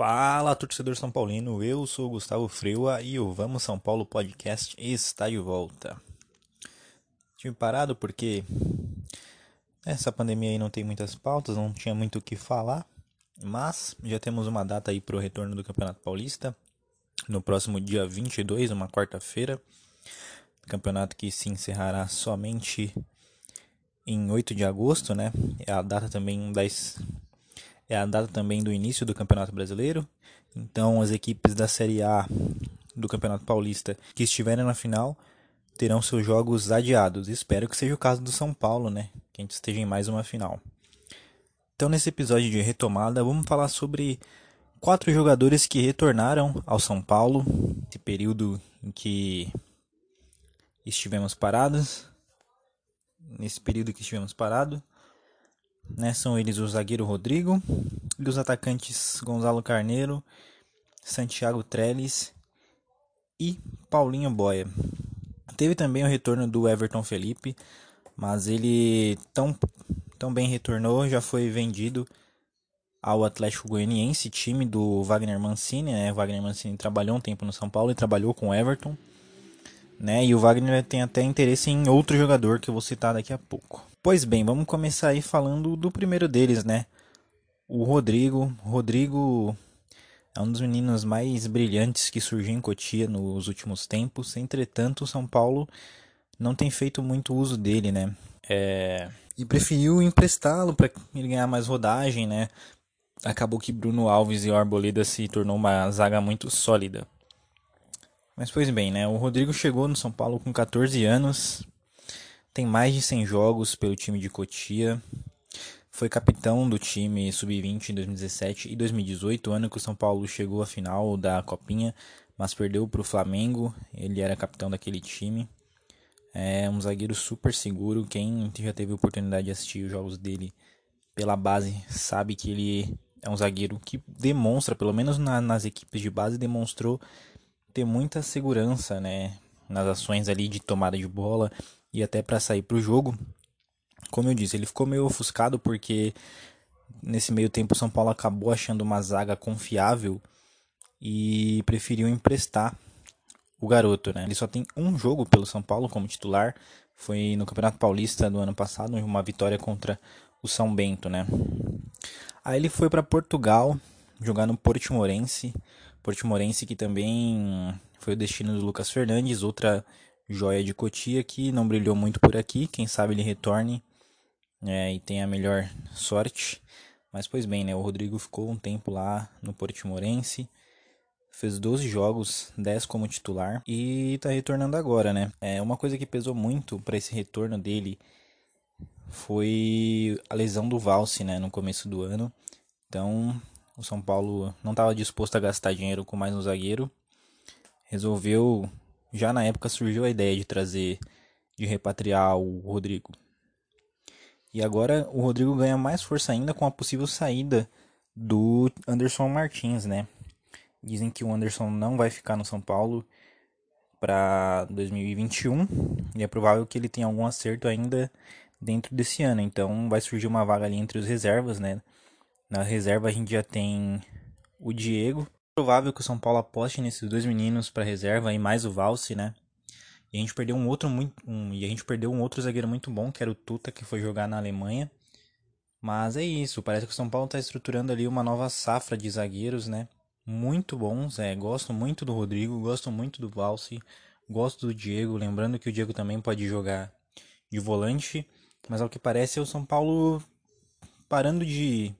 Fala, torcedor São Paulino. Eu sou o Gustavo Freua e o Vamos São Paulo podcast está de volta. Tive parado porque essa pandemia aí não tem muitas pautas, não tinha muito o que falar, mas já temos uma data aí para o retorno do Campeonato Paulista no próximo dia 22, uma quarta-feira. Campeonato que se encerrará somente em 8 de agosto, né? É a data também das é a data também do início do Campeonato Brasileiro. Então, as equipes da Série A do Campeonato Paulista que estiverem na final terão seus jogos adiados. Espero que seja o caso do São Paulo, né? Que a gente esteja em mais uma final. Então, nesse episódio de retomada, vamos falar sobre quatro jogadores que retornaram ao São Paulo, esse período em que estivemos parados. Nesse período que estivemos parados. Né? São eles o zagueiro Rodrigo e os atacantes Gonzalo Carneiro, Santiago Trellis e Paulinho Boia. Teve também o retorno do Everton Felipe, mas ele tão, tão bem retornou, já foi vendido ao Atlético Goianiense, time do Wagner Mancini, né? O Wagner Mancini trabalhou um tempo no São Paulo e trabalhou com o Everton, né? E o Wagner tem até interesse em outro jogador que eu vou citar daqui a pouco. Pois bem, vamos começar aí falando do primeiro deles, né? O Rodrigo. Rodrigo é um dos meninos mais brilhantes que surgiu em Cotia nos últimos tempos. Entretanto, o São Paulo não tem feito muito uso dele, né? É... E preferiu emprestá-lo para ele ganhar mais rodagem, né? Acabou que Bruno Alves e o Arboleda se tornou uma zaga muito sólida. Mas pois bem, né? O Rodrigo chegou no São Paulo com 14 anos, tem mais de 100 jogos pelo time de Cotia. Foi capitão do time sub-20 em 2017 e 2018, ano que o São Paulo chegou à final da Copinha, mas perdeu para o Flamengo. Ele era capitão daquele time. É um zagueiro super seguro. Quem já teve oportunidade de assistir os jogos dele pela base sabe que ele é um zagueiro que demonstra, pelo menos na, nas equipes de base, demonstrou ter muita segurança, né, nas ações ali de tomada de bola e até para sair para o jogo. Como eu disse, ele ficou meio ofuscado porque nesse meio tempo o São Paulo acabou achando uma zaga confiável e preferiu emprestar o garoto, né? Ele só tem um jogo pelo São Paulo como titular, foi no Campeonato Paulista do ano passado, uma vitória contra o São Bento, né? Aí ele foi para Portugal jogar no Portimorense, Portimorense que também foi o destino do Lucas Fernandes, outra joia de Cotia que não brilhou muito por aqui. Quem sabe ele retorne é, e tenha a melhor sorte. Mas pois bem, né? O Rodrigo ficou um tempo lá no Portimorense. Fez 12 jogos, 10 como titular e tá retornando agora, né? É, uma coisa que pesou muito para esse retorno dele foi a lesão do Valse, né, no começo do ano. Então, o São Paulo não estava disposto a gastar dinheiro com mais um zagueiro. Resolveu já na época surgiu a ideia de trazer, de repatriar o Rodrigo. E agora o Rodrigo ganha mais força ainda com a possível saída do Anderson Martins, né? Dizem que o Anderson não vai ficar no São Paulo para 2021 e é provável que ele tenha algum acerto ainda dentro desse ano. Então vai surgir uma vaga ali entre os reservas, né? Na reserva a gente já tem o Diego, provável que o São Paulo aposte nesses dois meninos para reserva e mais o Valse, né? E a gente perdeu um outro muito um, e a gente perdeu um outro zagueiro muito bom, que era o Tuta, que foi jogar na Alemanha. Mas é isso, parece que o São Paulo está estruturando ali uma nova safra de zagueiros, né? Muito bons, é, gosto muito do Rodrigo, gosto muito do Valse, gosto do Diego, lembrando que o Diego também pode jogar de volante, mas ao que parece é o São Paulo parando de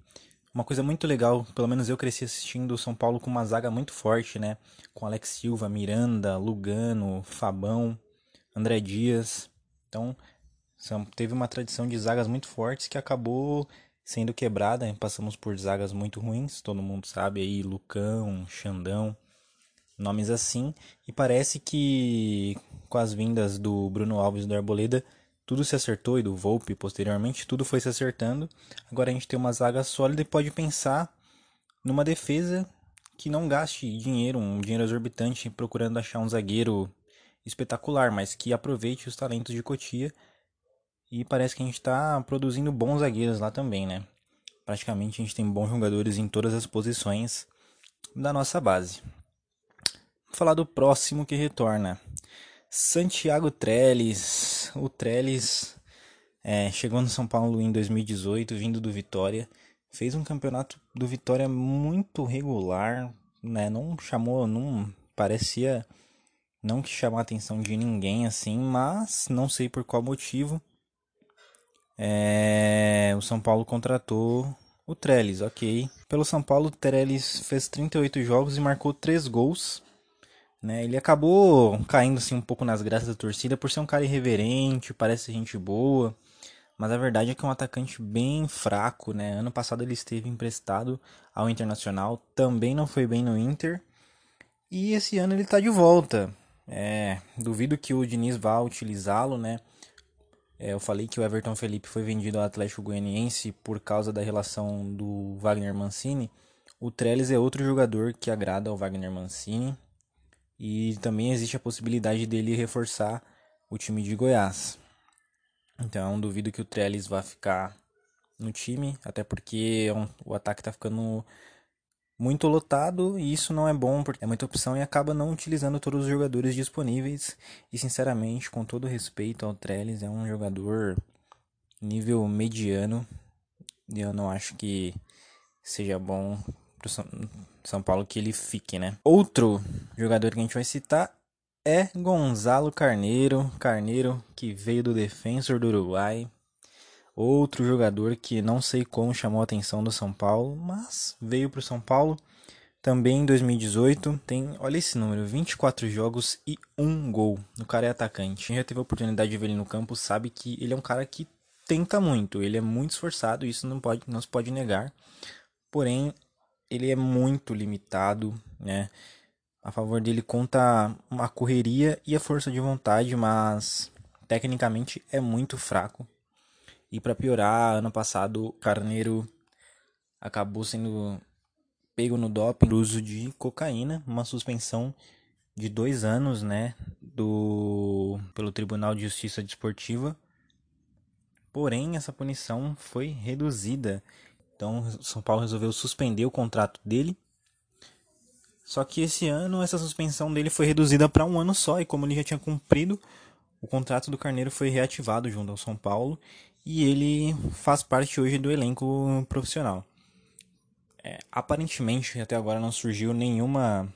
uma coisa muito legal, pelo menos eu cresci assistindo o São Paulo com uma zaga muito forte, né? Com Alex Silva, Miranda, Lugano, Fabão, André Dias. Então, teve uma tradição de zagas muito fortes que acabou sendo quebrada. Passamos por zagas muito ruins, todo mundo sabe aí, Lucão, Xandão, nomes assim. E parece que com as vindas do Bruno Alves do Arboleda tudo se acertou e do Volpe posteriormente, tudo foi se acertando. Agora a gente tem uma zaga sólida e pode pensar numa defesa que não gaste dinheiro, um dinheiro exorbitante procurando achar um zagueiro espetacular, mas que aproveite os talentos de Cotia. E parece que a gente está produzindo bons zagueiros lá também, né? Praticamente a gente tem bons jogadores em todas as posições da nossa base. Vou falar do próximo que retorna. Santiago Trellis. O Trellis é, chegou no São Paulo em 2018, vindo do Vitória. Fez um campeonato do Vitória muito regular, né? Não chamou, não parecia não que chamar a atenção de ninguém assim, mas não sei por qual motivo. É, o São Paulo contratou o Trellis, ok. Pelo São Paulo, o Trellis fez 38 jogos e marcou 3 gols. Né? Ele acabou caindo assim, um pouco nas graças da torcida por ser um cara irreverente, parece gente boa. Mas a verdade é que é um atacante bem fraco. Né? Ano passado ele esteve emprestado ao Internacional, também não foi bem no Inter. E esse ano ele está de volta. É, duvido que o Diniz vá utilizá-lo, né? É, eu falei que o Everton Felipe foi vendido ao Atlético Goianiense por causa da relação do Wagner Mancini. O Trellis é outro jogador que agrada ao Wagner Mancini. E também existe a possibilidade dele reforçar o time de Goiás. Então duvido que o Trellis vá ficar no time, até porque é o ataque está ficando muito lotado e isso não é bom porque é muita opção e acaba não utilizando todos os jogadores disponíveis. E sinceramente, com todo respeito ao Trellis, é um jogador nível mediano eu não acho que seja bom pro São Paulo que ele fique, né? Outro jogador que a gente vai citar é Gonzalo Carneiro, Carneiro que veio do Defensor do Uruguai, Outro jogador que não sei como chamou a atenção do São Paulo, mas veio para o São Paulo também em 2018. Tem, olha esse número, 24 jogos e um gol. O cara é atacante. Quem já teve a oportunidade de ver ele no campo sabe que ele é um cara que tenta muito. Ele é muito esforçado, isso não pode, não se pode negar. Porém, ele é muito limitado, né? A favor dele conta a correria e a força de vontade, mas tecnicamente é muito fraco. E para piorar, ano passado Carneiro acabou sendo pego no doping do uso de cocaína, uma suspensão de dois anos, né, do pelo Tribunal de Justiça Desportiva. Porém, essa punição foi reduzida. Então, São Paulo resolveu suspender o contrato dele. Só que esse ano essa suspensão dele foi reduzida para um ano só e como ele já tinha cumprido, o contrato do Carneiro foi reativado junto ao São Paulo e ele faz parte hoje do elenco profissional. É, aparentemente, até agora não surgiu nenhuma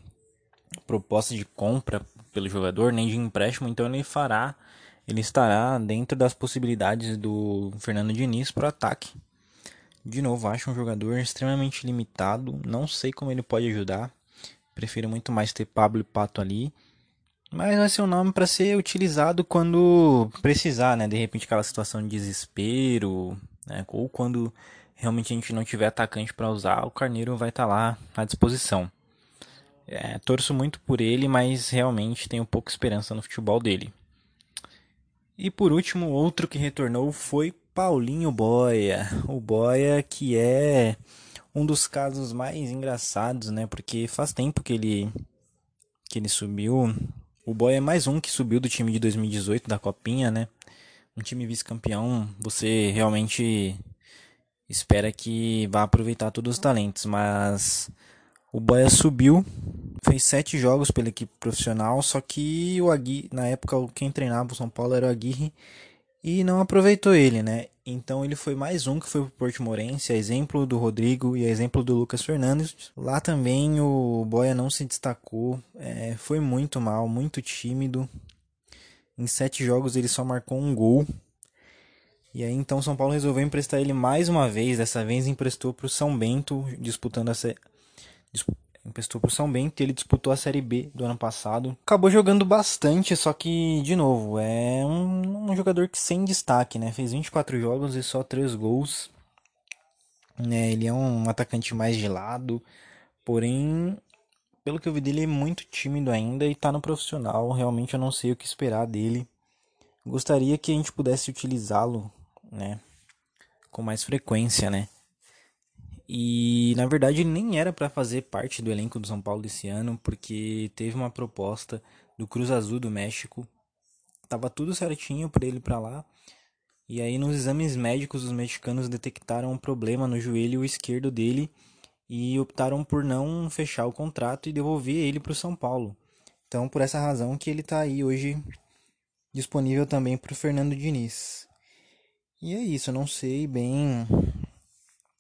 proposta de compra pelo jogador, nem de empréstimo, então ele fará, ele estará dentro das possibilidades do Fernando Diniz para o ataque. De novo, acho um jogador extremamente limitado, não sei como ele pode ajudar. Prefiro muito mais ter Pablo e Pato ali mas vai ser um nome para ser utilizado quando precisar, né? De repente aquela situação de desespero, né? Ou quando realmente a gente não tiver atacante para usar, o Carneiro vai estar tá lá à disposição. É, torço muito por ele, mas realmente tenho pouca esperança no futebol dele. E por último, outro que retornou foi Paulinho Boia. O Boia que é um dos casos mais engraçados, né? Porque faz tempo que ele que ele subiu o Boy é mais um que subiu do time de 2018 da Copinha, né? Um time vice-campeão, você realmente espera que vá aproveitar todos os talentos, mas o Boia subiu, fez sete jogos pela equipe profissional, só que o Aguirre, na época quem treinava o São Paulo era o Aguirre e não aproveitou ele, né? Então ele foi mais um que foi pro Portimorense, a exemplo do Rodrigo e a exemplo do Lucas Fernandes. Lá também o Boia não se destacou, é, foi muito mal, muito tímido. Em sete jogos ele só marcou um gol. E aí então São Paulo resolveu emprestar ele mais uma vez, dessa vez emprestou para o São Bento, disputando a, emprestou pro São Bento, ele disputou a Série B do ano passado. Acabou jogando bastante, só que, de novo, é um, um jogador que sem destaque, né? Fez 24 jogos e só 3 gols. Né? Ele é um atacante mais de lado, porém, pelo que eu vi dele, é muito tímido ainda e tá no profissional. Realmente eu não sei o que esperar dele. Gostaria que a gente pudesse utilizá-lo, né? Com mais frequência, né? E na verdade ele nem era para fazer parte do elenco do São Paulo desse ano, porque teve uma proposta do Cruz Azul do México. Tava tudo certinho para ele para lá. E aí nos exames médicos os mexicanos detectaram um problema no joelho esquerdo dele e optaram por não fechar o contrato e devolver ele para o São Paulo. Então, por essa razão que ele está aí hoje disponível também para o Fernando Diniz. E é isso, eu não sei bem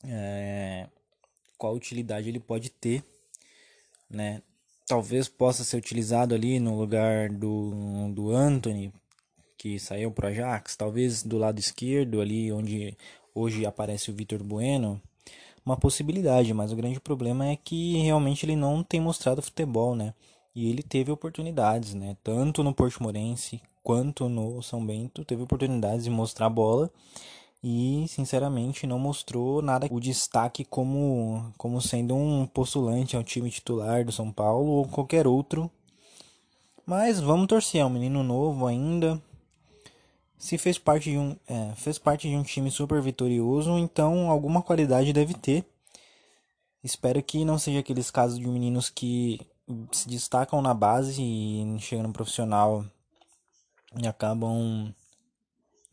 é, qual utilidade ele pode ter, né? Talvez possa ser utilizado ali no lugar do, do Anthony, que saiu para o Ajax, talvez do lado esquerdo ali onde hoje aparece o Vitor Bueno, uma possibilidade, mas o grande problema é que realmente ele não tem mostrado futebol, né? E ele teve oportunidades, né? Tanto no Portimorense quanto no São Bento, teve oportunidades de mostrar a bola e, sinceramente, não mostrou nada o destaque como, como sendo um postulante ao time titular do São Paulo ou qualquer outro. Mas vamos torcer, é um menino novo ainda. Se fez parte de um, é, fez parte de um time super vitorioso, então alguma qualidade deve ter. Espero que não seja aqueles casos de meninos que se destacam na base e chegam no profissional e acabam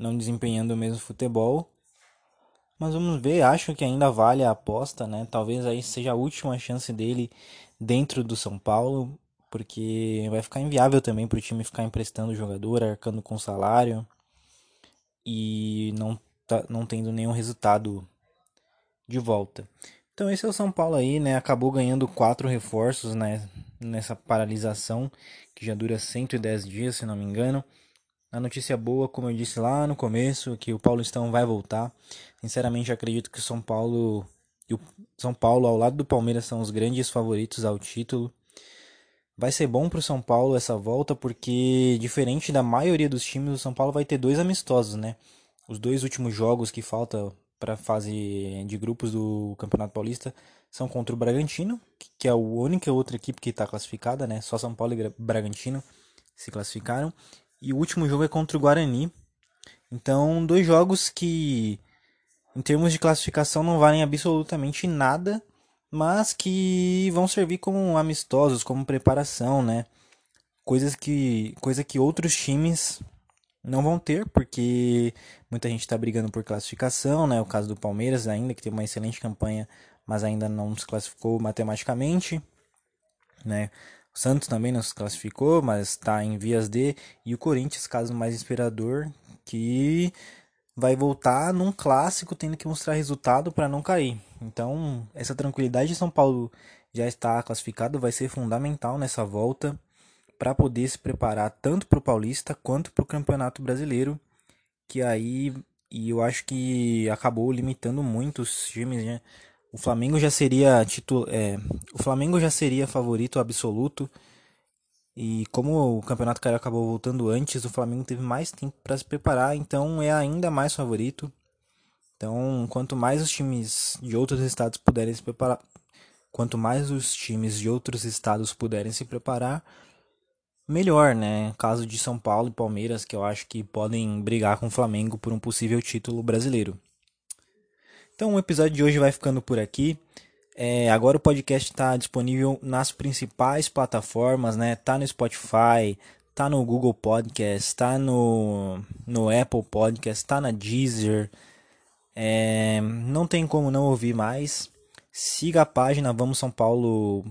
não desempenhando o mesmo futebol. Mas vamos ver, acho que ainda vale a aposta, né? Talvez aí seja a última chance dele dentro do São Paulo, porque vai ficar inviável também para o time ficar emprestando o jogador, arcando com salário e não, tá, não tendo nenhum resultado de volta. Então esse é o São Paulo aí, né? Acabou ganhando quatro reforços né? nessa paralisação que já dura 110 dias, se não me engano. A notícia boa, como eu disse lá no começo, que o Paulistão vai voltar. Sinceramente, acredito que o São Paulo e o São Paulo ao lado do Palmeiras são os grandes favoritos ao título. Vai ser bom para o São Paulo essa volta, porque diferente da maioria dos times, o São Paulo vai ter dois amistosos, né? Os dois últimos jogos que falta para a fase de grupos do Campeonato Paulista são contra o Bragantino, que é a única outra equipe que está classificada, né? Só São Paulo e Bragantino se classificaram. E o último jogo é contra o Guarani. Então, dois jogos que, em termos de classificação, não valem absolutamente nada mas que vão servir como amistosos, como preparação, né? Coisas que, coisa que outros times não vão ter, porque muita gente está brigando por classificação, né? O caso do Palmeiras ainda, que tem uma excelente campanha, mas ainda não se classificou matematicamente, né? O Santos também não se classificou, mas está em vias de. E o Corinthians, caso mais inspirador, que vai voltar num clássico tendo que mostrar resultado para não cair. Então, essa tranquilidade de São Paulo já está classificado vai ser fundamental nessa volta para poder se preparar tanto para o Paulista quanto para o Campeonato Brasileiro, que aí e eu acho que acabou limitando muito os times, né? O Flamengo já seria é, o Flamengo já seria favorito absoluto e como o Campeonato Carioca acabou voltando antes, o Flamengo teve mais tempo para se preparar, então é ainda mais favorito. Então, quanto mais os times de outros estados puderem se preparar, quanto mais os times de outros estados puderem se preparar, melhor, né? Caso de São Paulo e Palmeiras, que eu acho que podem brigar com o Flamengo por um possível título brasileiro. Então, o episódio de hoje vai ficando por aqui. É, agora o podcast está disponível nas principais plataformas, né? Tá no Spotify, tá no Google Podcast, tá no, no Apple Podcast, tá na Deezer. É, não tem como não ouvir mais. Siga a página Vamos São Paulo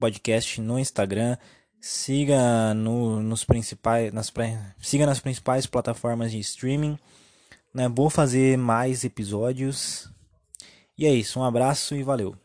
Podcast no Instagram. Siga no, nos principais, nas, siga nas principais plataformas de streaming. Né? Vou fazer mais episódios. E é isso, um abraço e valeu.